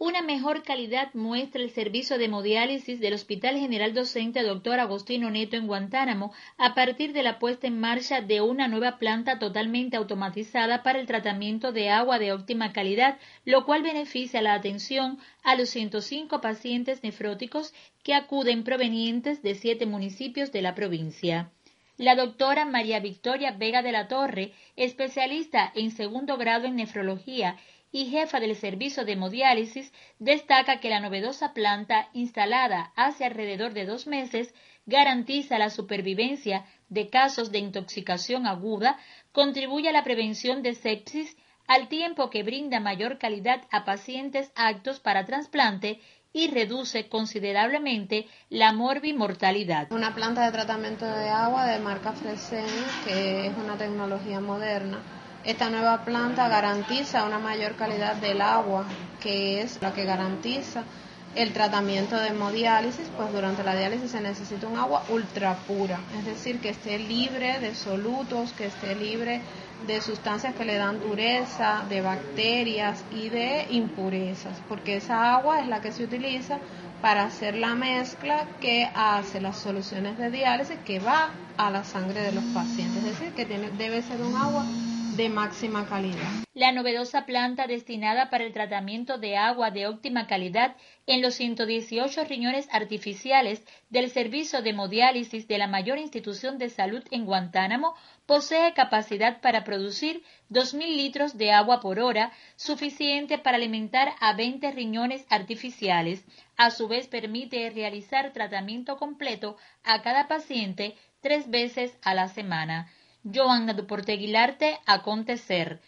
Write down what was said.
Una mejor calidad muestra el servicio de hemodiálisis del Hospital General Docente Dr. Agostino Neto en Guantánamo a partir de la puesta en marcha de una nueva planta totalmente automatizada para el tratamiento de agua de óptima calidad, lo cual beneficia la atención a los 105 pacientes nefróticos que acuden provenientes de siete municipios de la provincia. La doctora María Victoria Vega de la Torre, especialista en segundo grado en nefrología y jefa del servicio de hemodiálisis, destaca que la novedosa planta, instalada hace alrededor de dos meses, garantiza la supervivencia de casos de intoxicación aguda, contribuye a la prevención de sepsis, al tiempo que brinda mayor calidad a pacientes aptos para trasplante y reduce considerablemente la morbimortalidad. Una planta de tratamiento de agua de marca Fresen, que es una tecnología moderna esta nueva planta garantiza una mayor calidad del agua, que es la que garantiza el tratamiento de hemodiálisis, pues durante la diálisis se necesita un agua ultra pura, es decir, que esté libre de solutos, que esté libre de sustancias que le dan dureza, de bacterias y de impurezas, porque esa agua es la que se utiliza para hacer la mezcla que hace las soluciones de diálisis que va a la sangre de los pacientes, es decir, que tiene, debe ser un agua de máxima calidad. La novedosa planta destinada para el tratamiento de agua de óptima calidad en los 118 riñones artificiales del servicio de hemodiálisis de la mayor institución de salud en Guantánamo posee capacidad para producir 2.000 litros de agua por hora, suficiente para alimentar a 20 riñones artificiales. A su vez permite realizar tratamiento completo a cada paciente tres veces a la semana. Joanna Duporte Aguilarte, Acontecer.